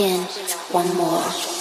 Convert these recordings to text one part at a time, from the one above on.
and one more.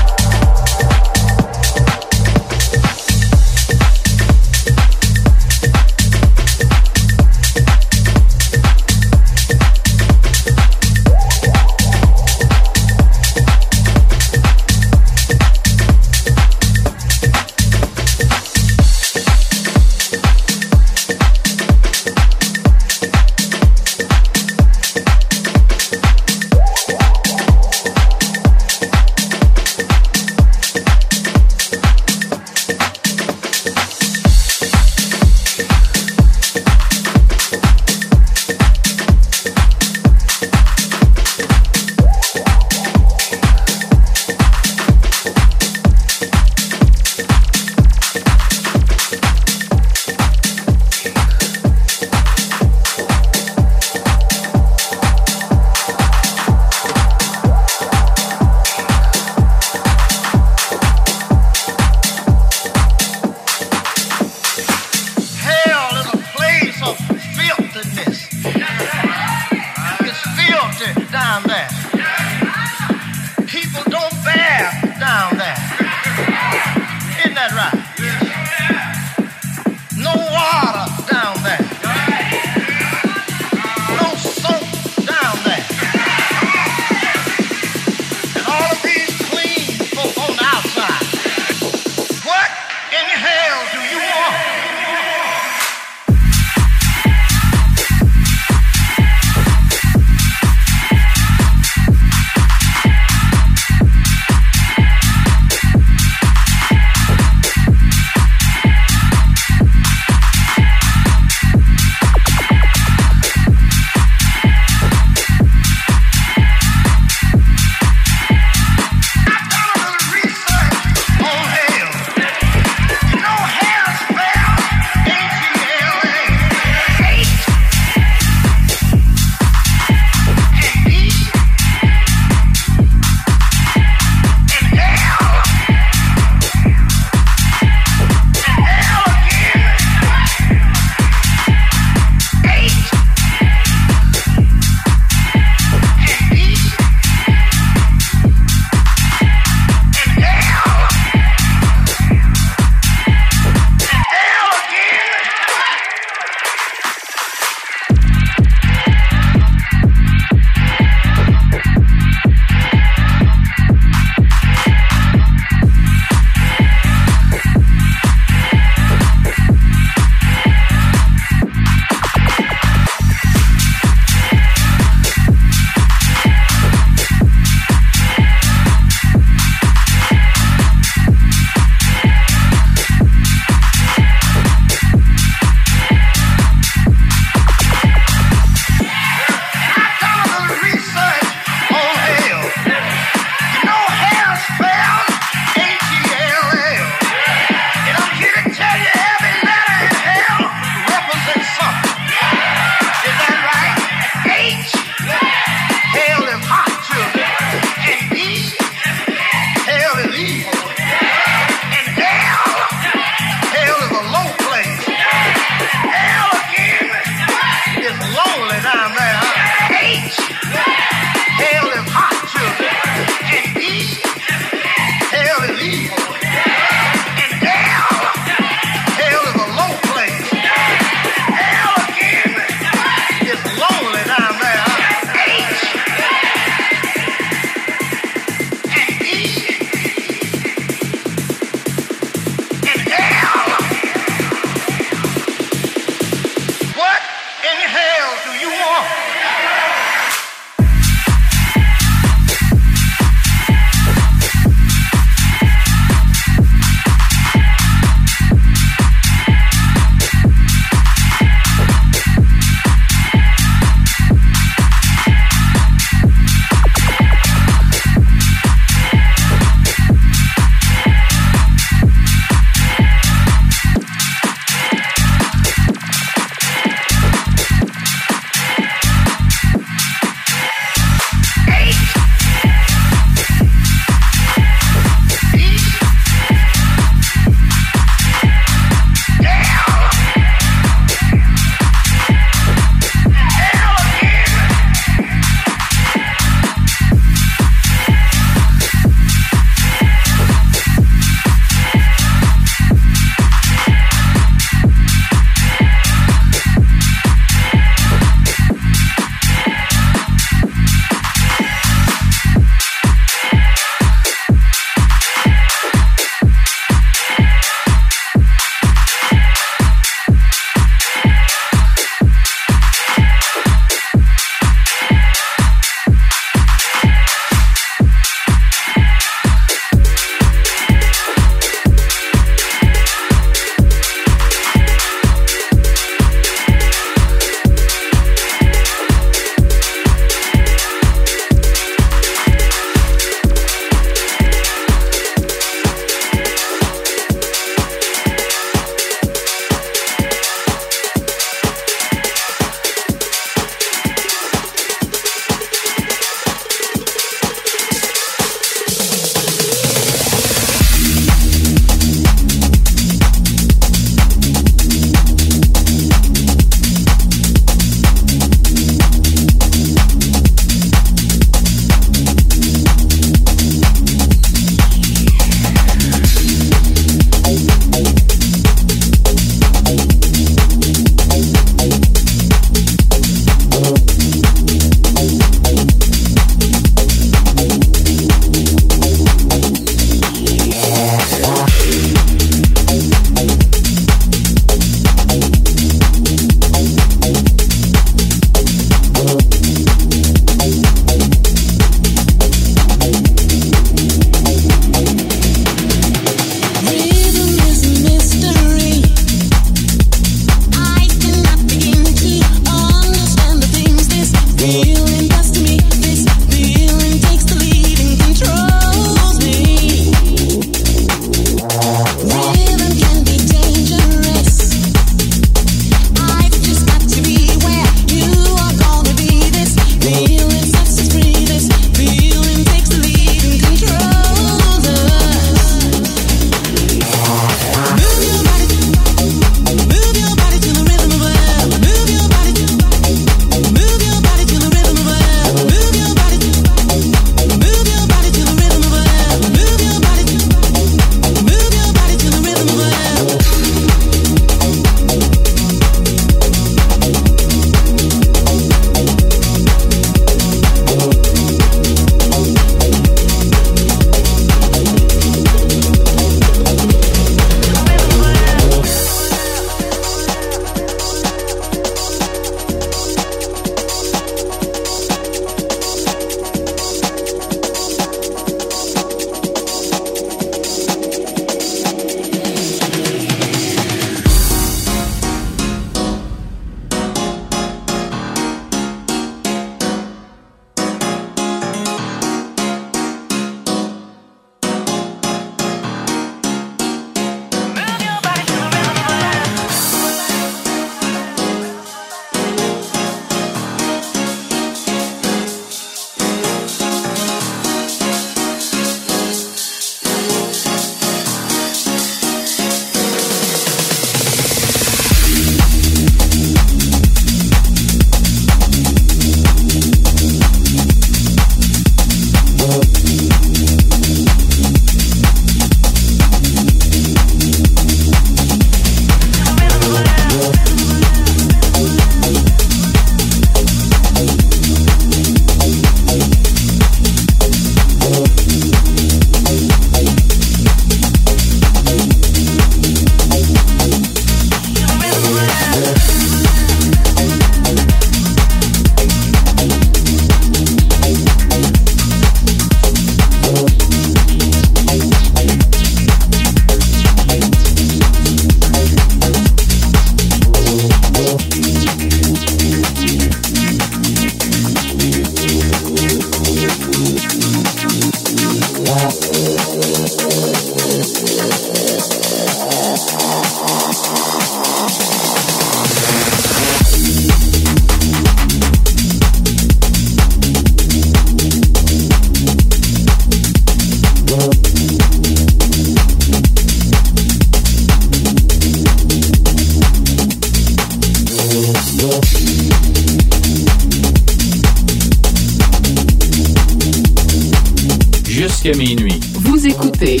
jusqu'à minuit. Vous écoutez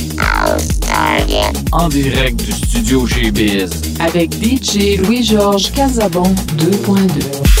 en direct du studio chez Biz avec DJ Louis-Georges Casabon 2.2.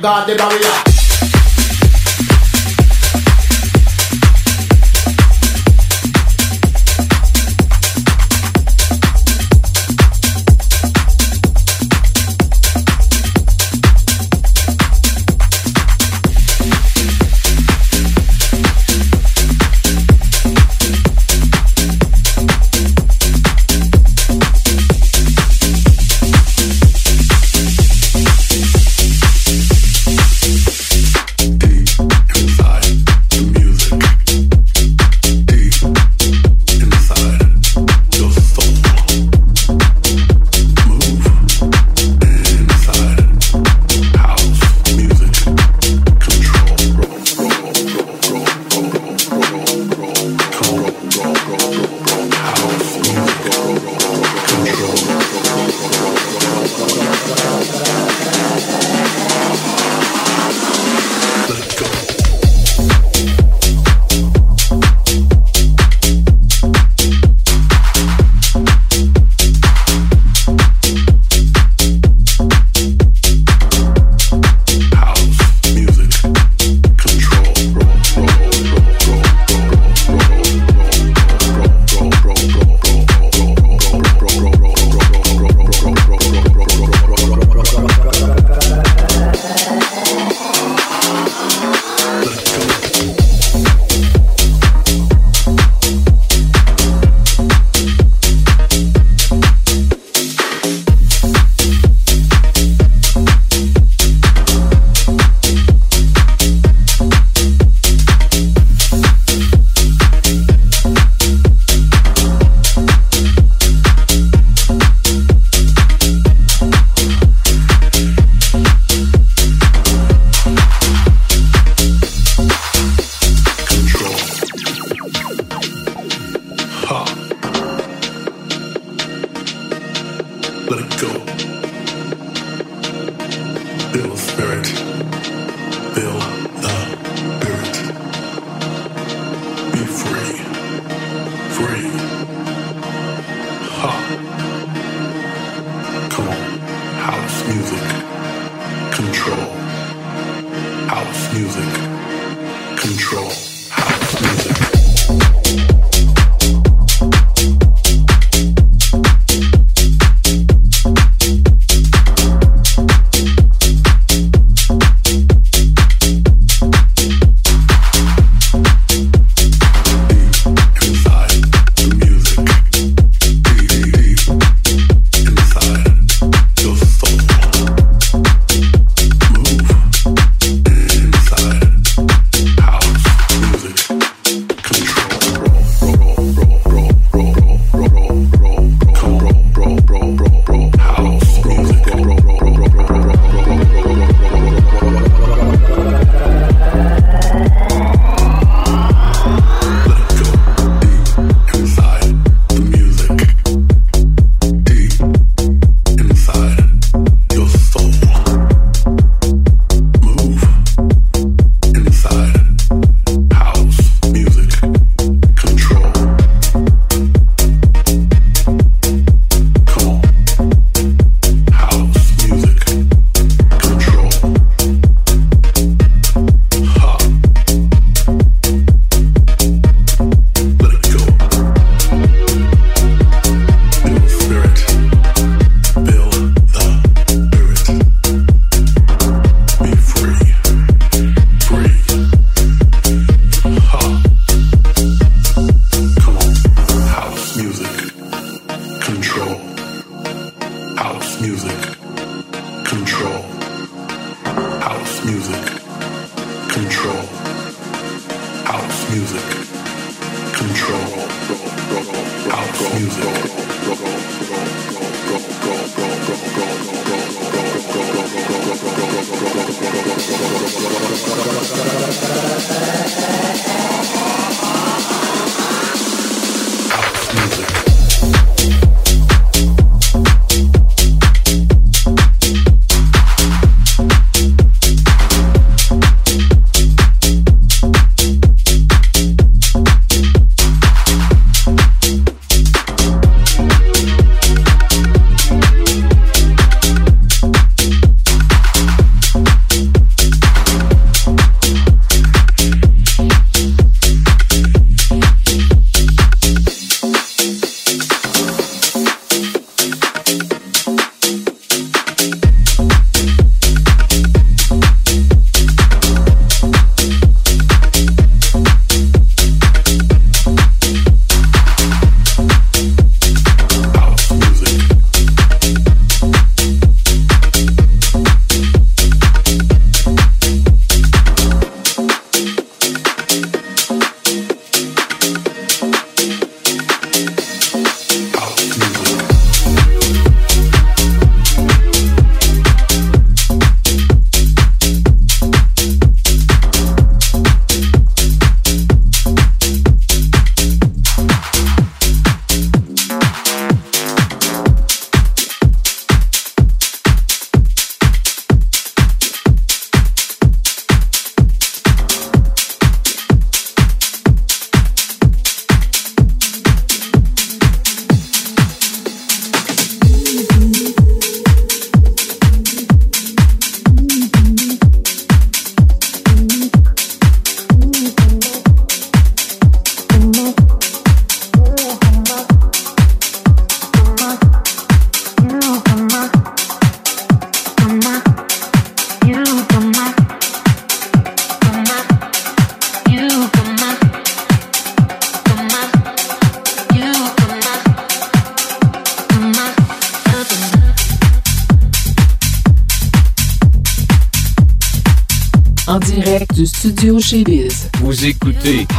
God the barrier.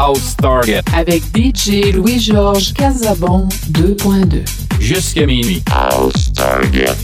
House Target avec DJ Louis-Georges Casabon 2.2. Jusqu'à minuit. House Target.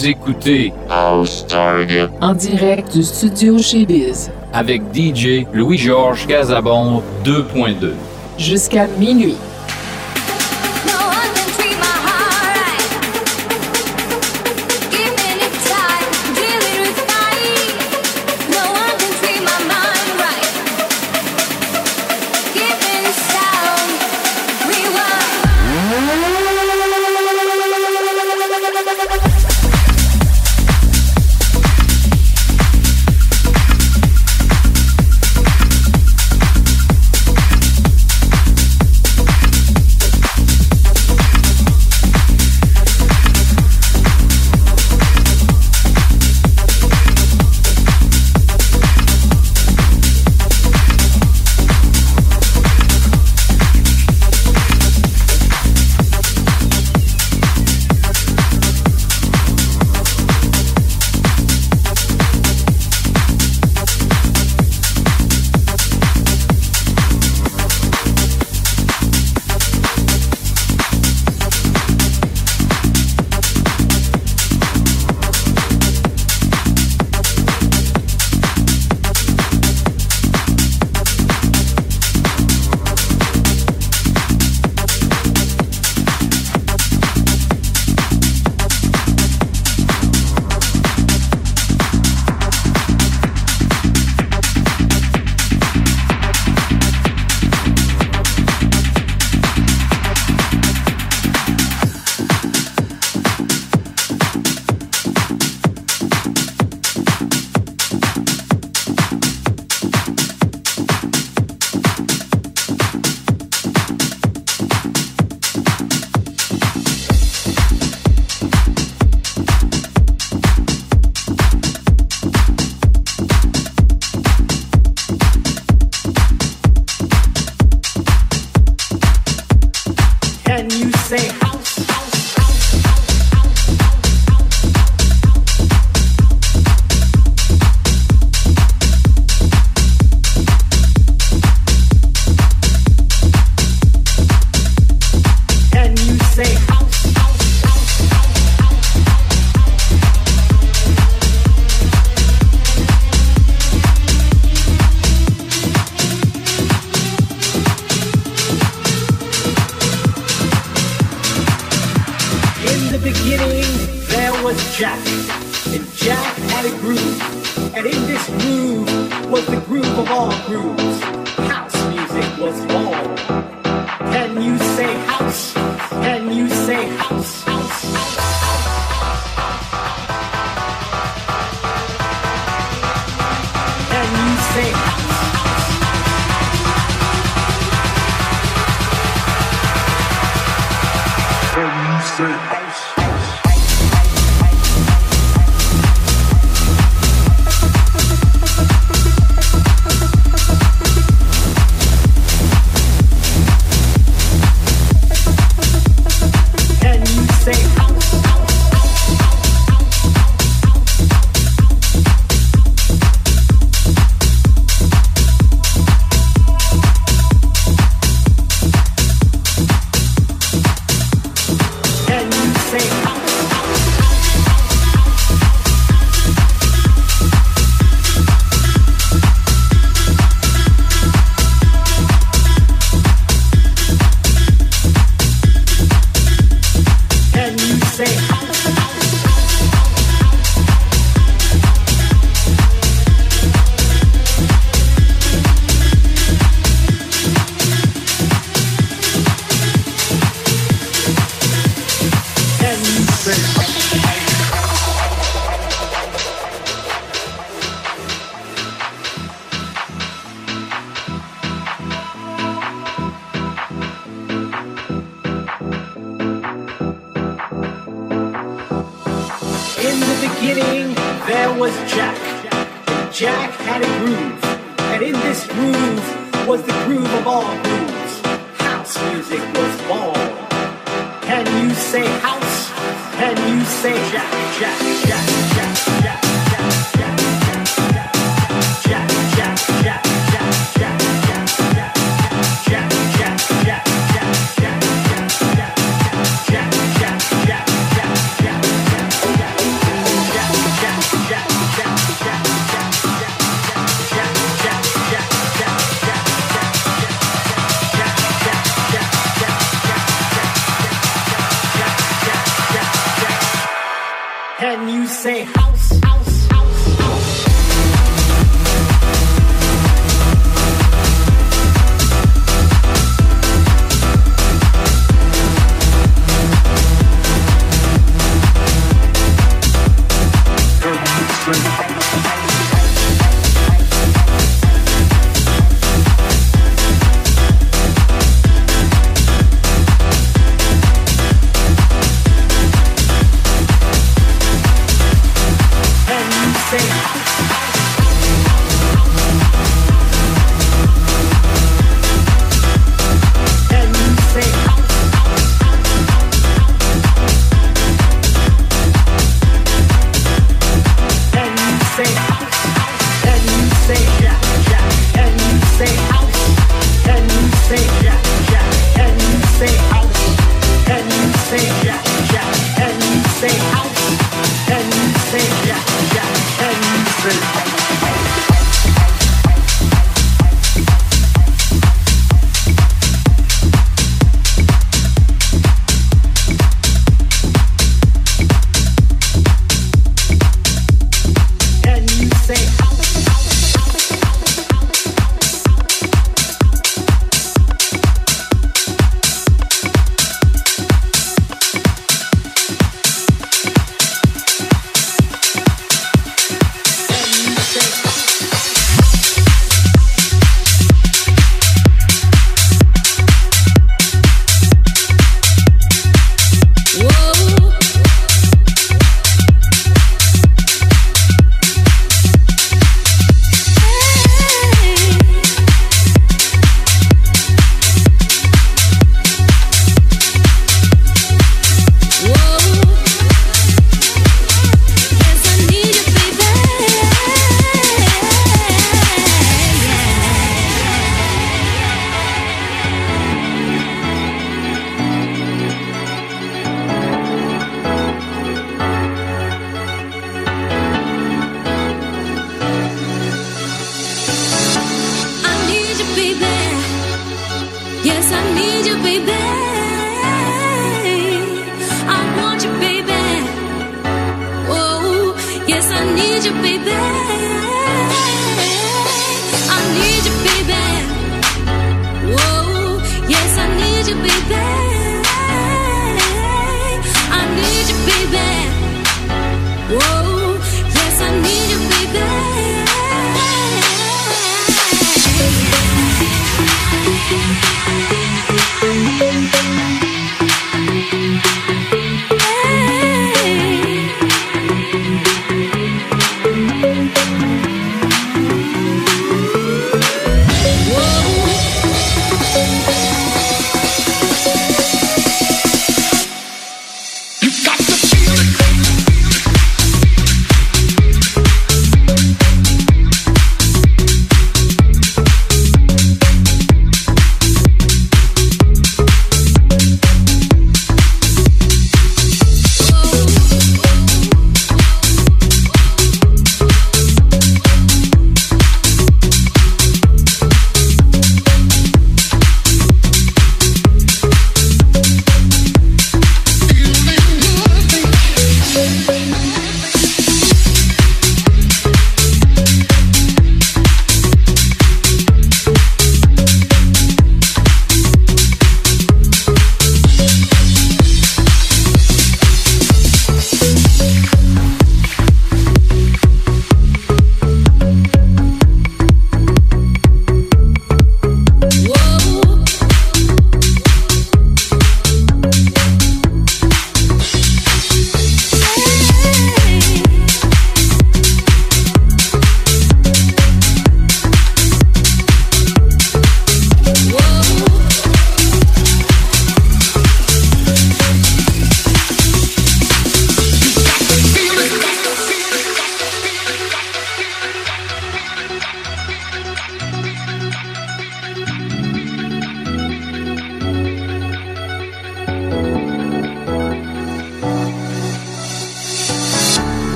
Vous écoutez House Target. En direct du studio chez Biz. avec DJ Louis-Georges Casabon 2.2. Jusqu'à minuit.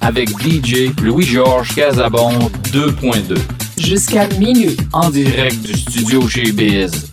Avec DJ Louis-Georges Casabon 2.2. Jusqu'à minuit. En direct du studio chez Biz.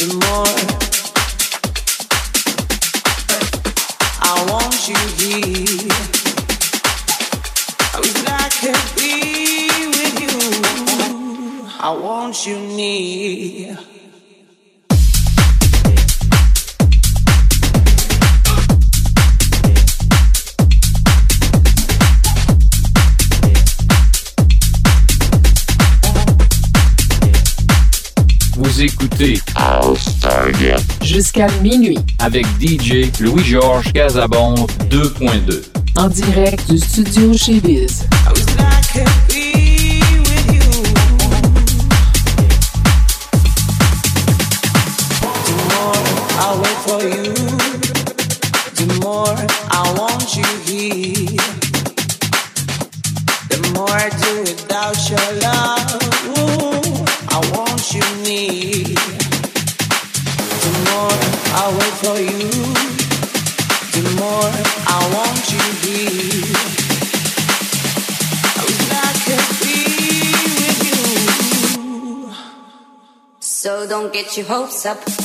the more I want you. I wish I could be with you. I want you near. Jusqu'à minuit. Avec DJ Louis-Georges Casabon 2.2. En direct du studio chez Biz. Get your hopes up.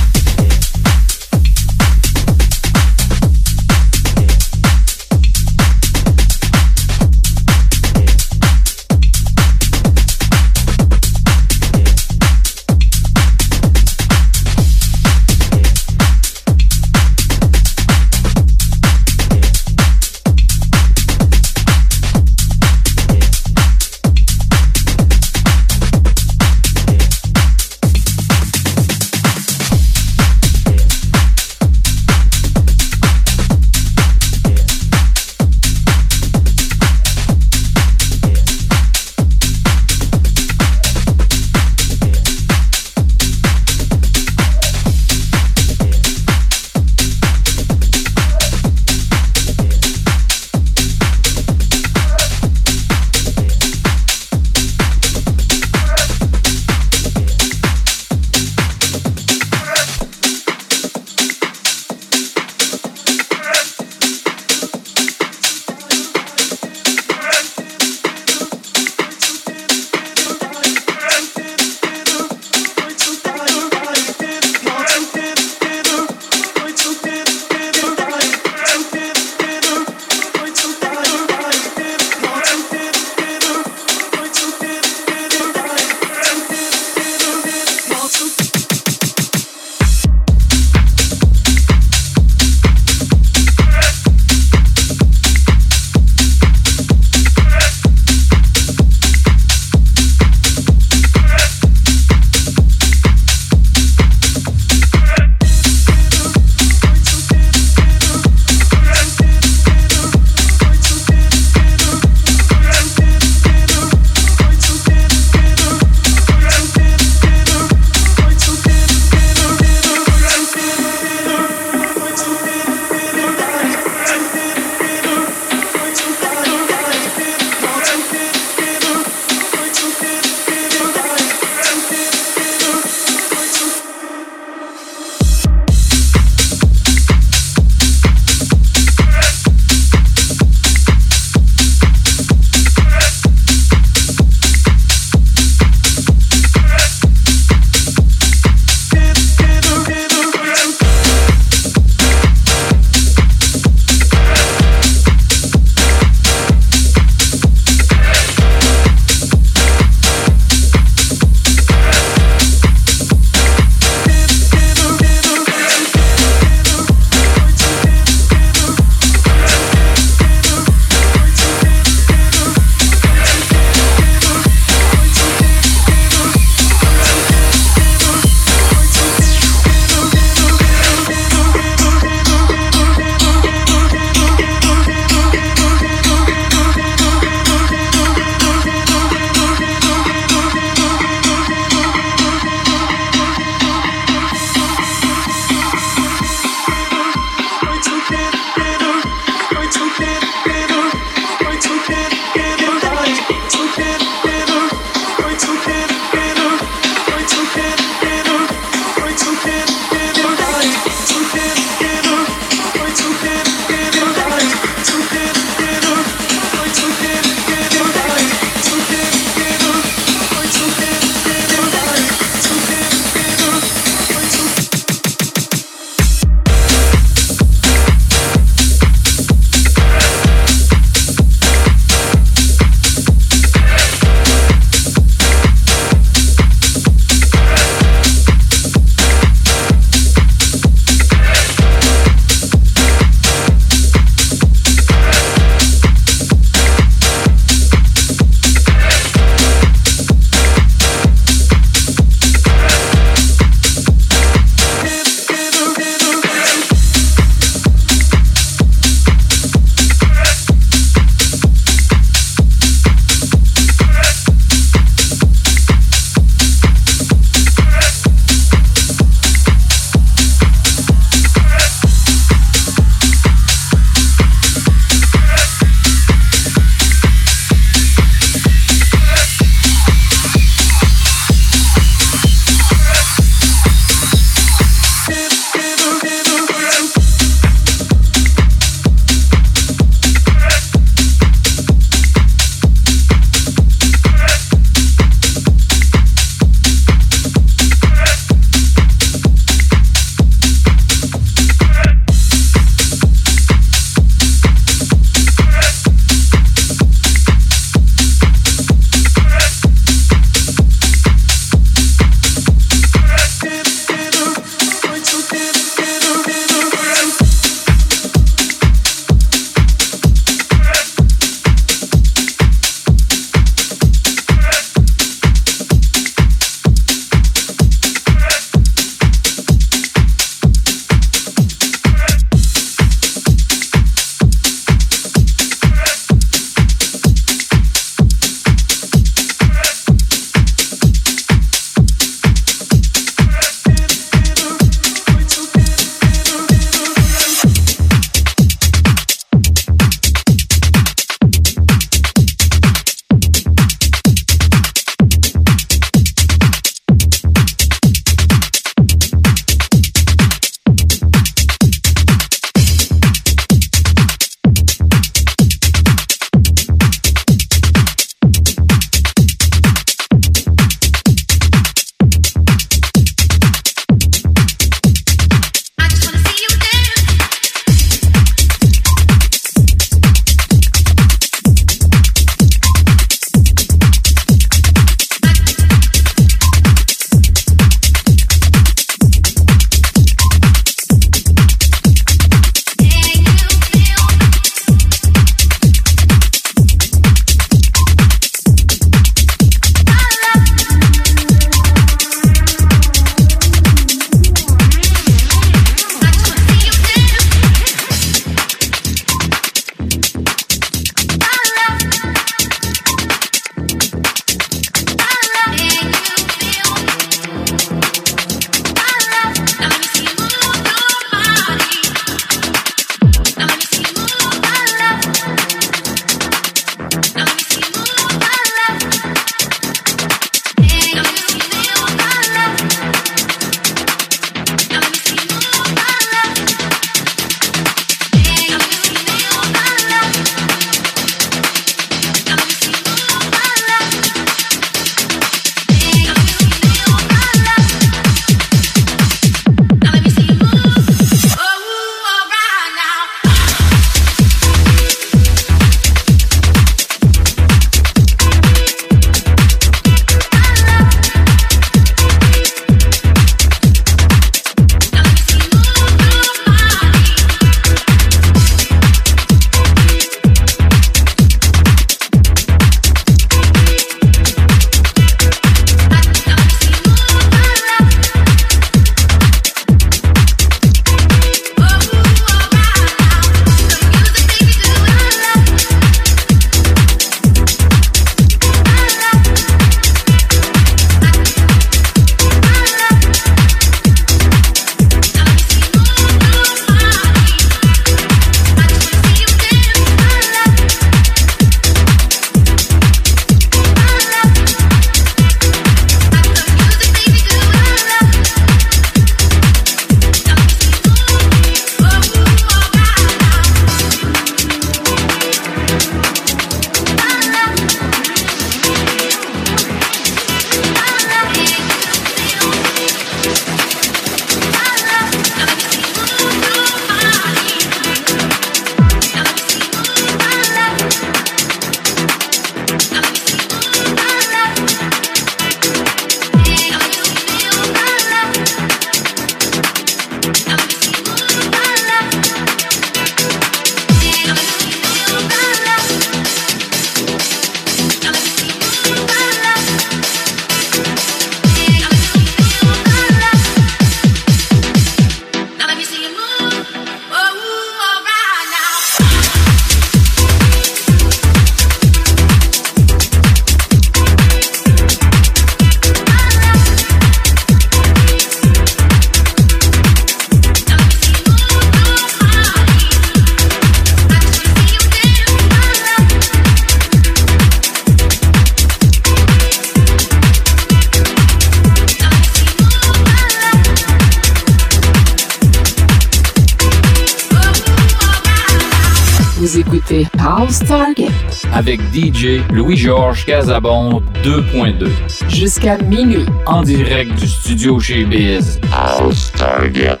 Avec DJ Louis-Georges Casabon 2.2. jusqu'à minuit. En direct du studio chez Biz. House Target.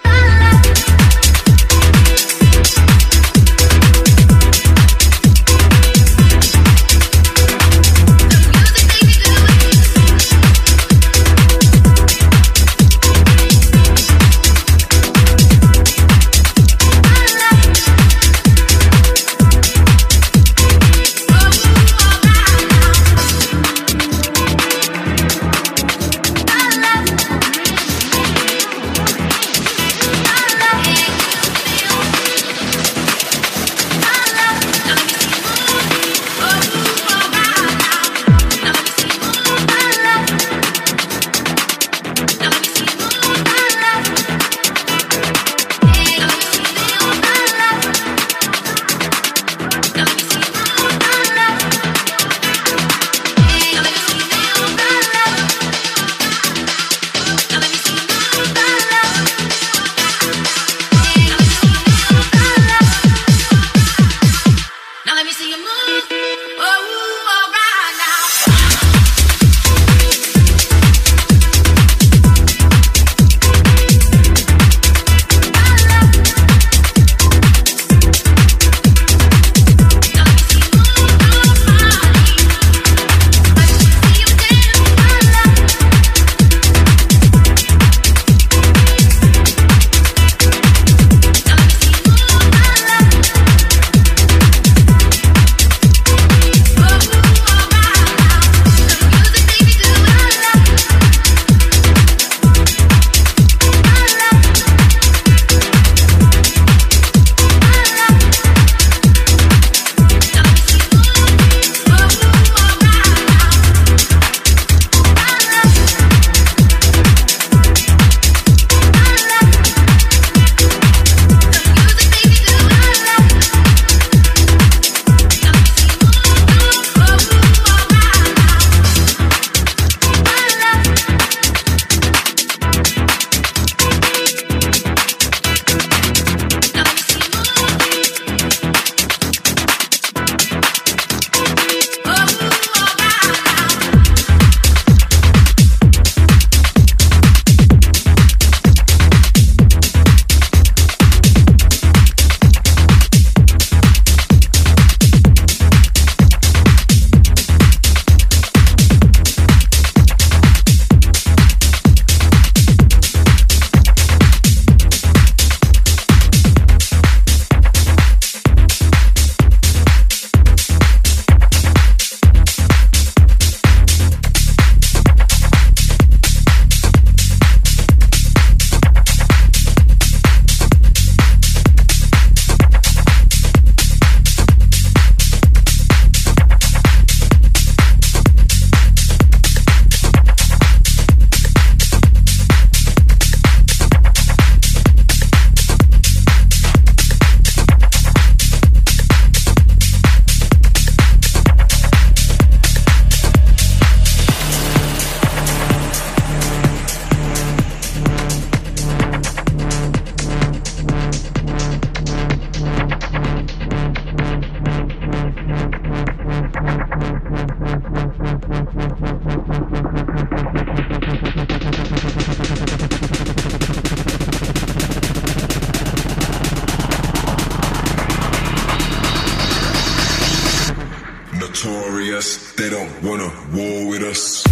Notorious, they don't wanna war with us.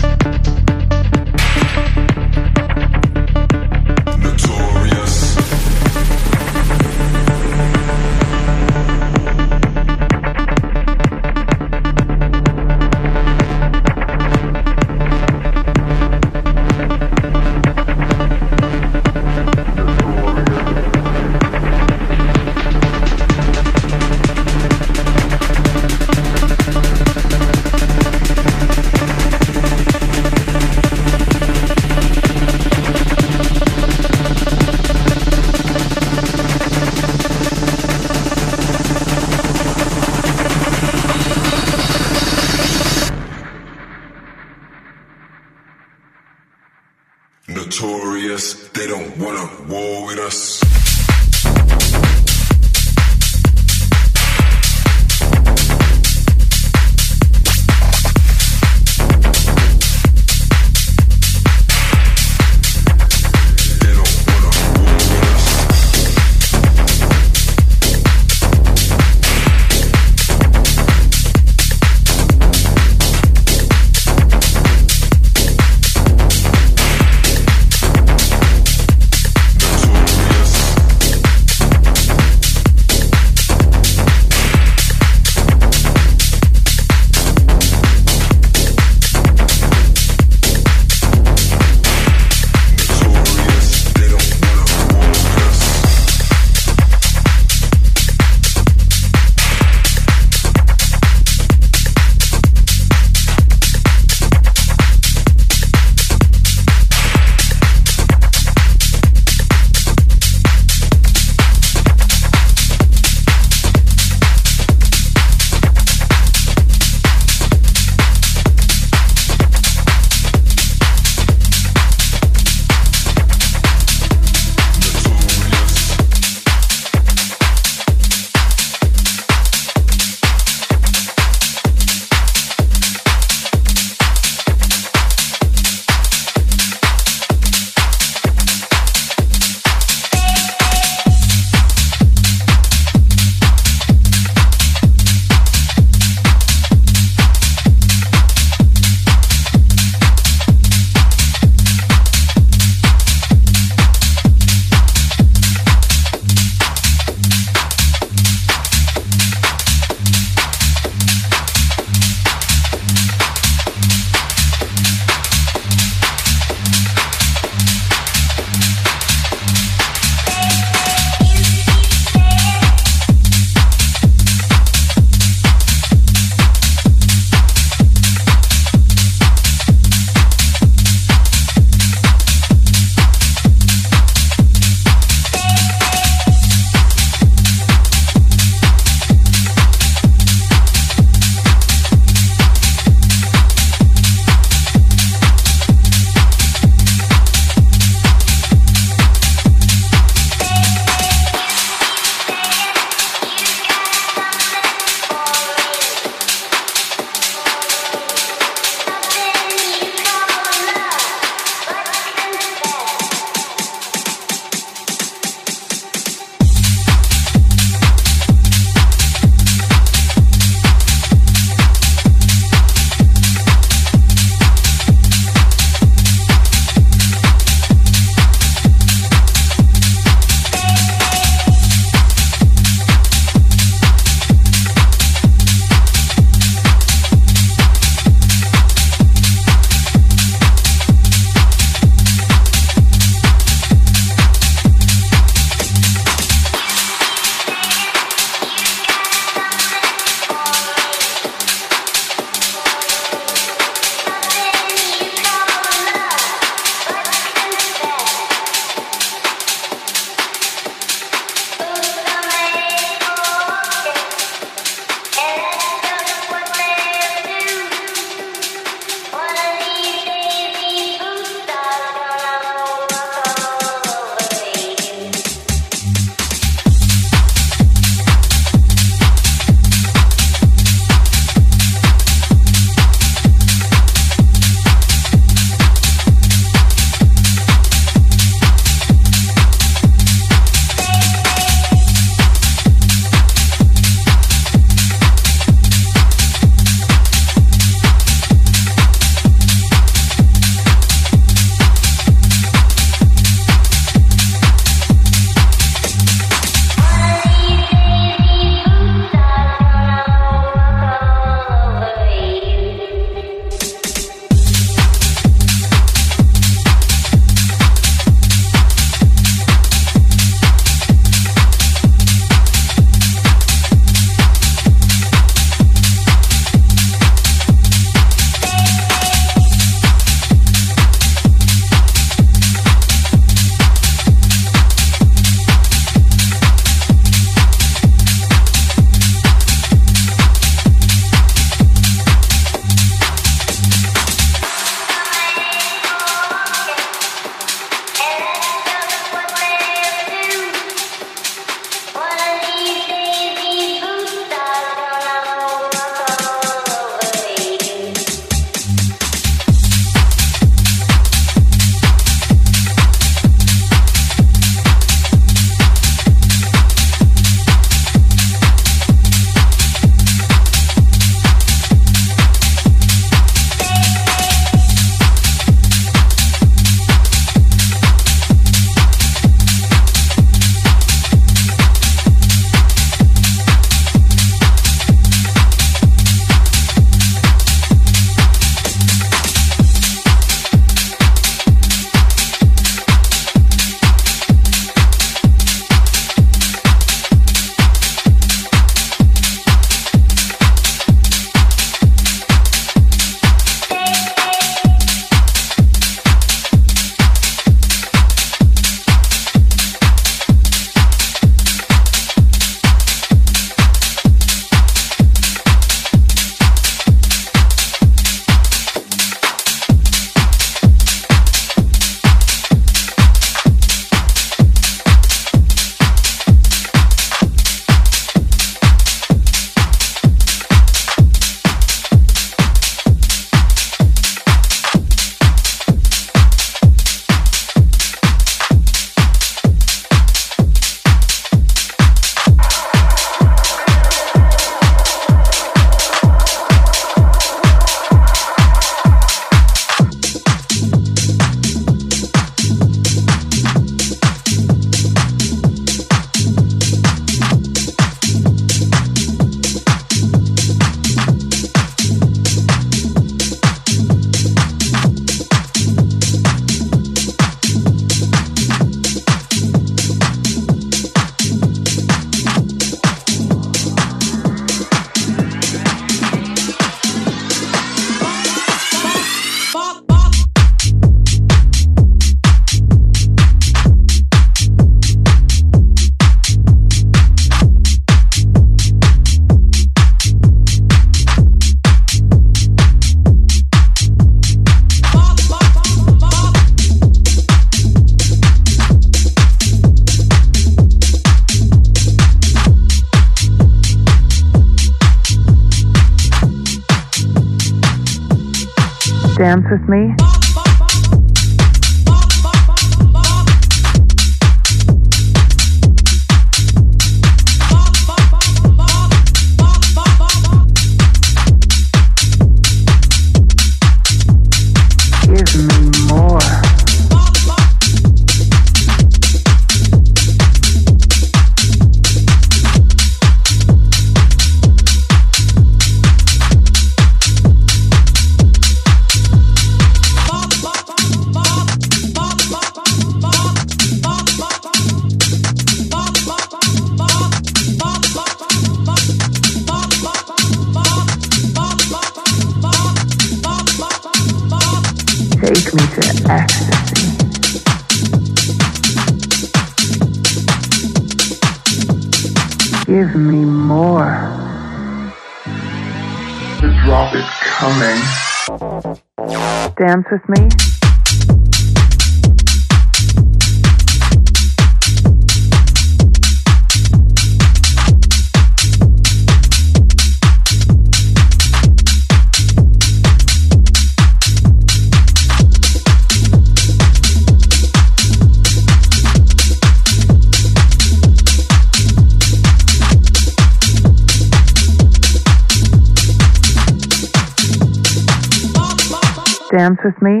With me.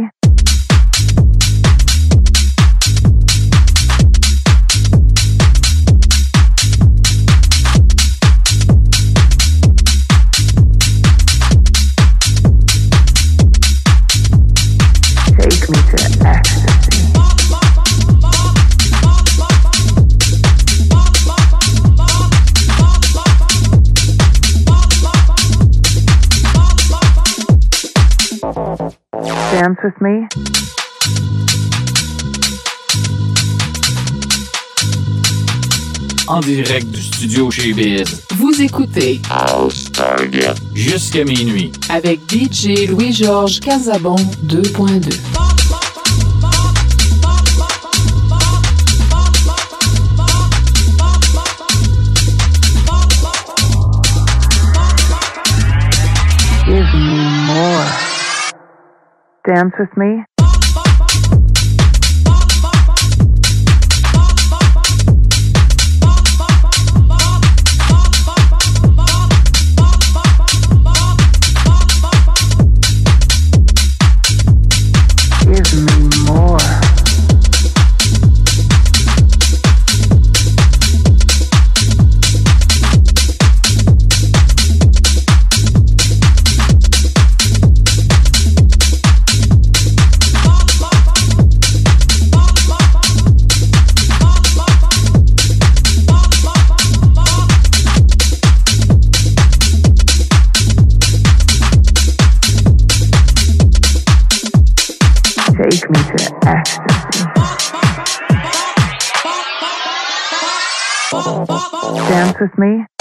Dance with me. En direct du studio chez Biz. Vous écoutez Jusqu'à minuit. avec DJ Louis-Georges Casabon 2.2. Dance with me. With me.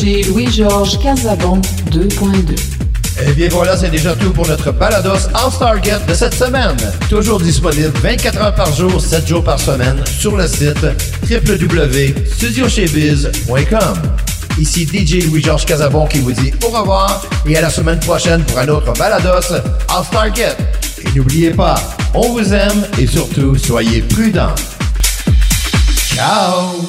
DJ Louis-Georges Casabon 2.2. Eh bien voilà, c'est déjà tout pour notre balados House Target de cette semaine. Toujours disponible 24 heures par jour, 7 jours par semaine sur le site www.studiochebiz.com. Ici DJ Louis-Georges Casabon qui vous dit au revoir et à la semaine prochaine pour un autre balados House Target. Et n'oubliez pas, on vous aime et surtout soyez prudents. Ciao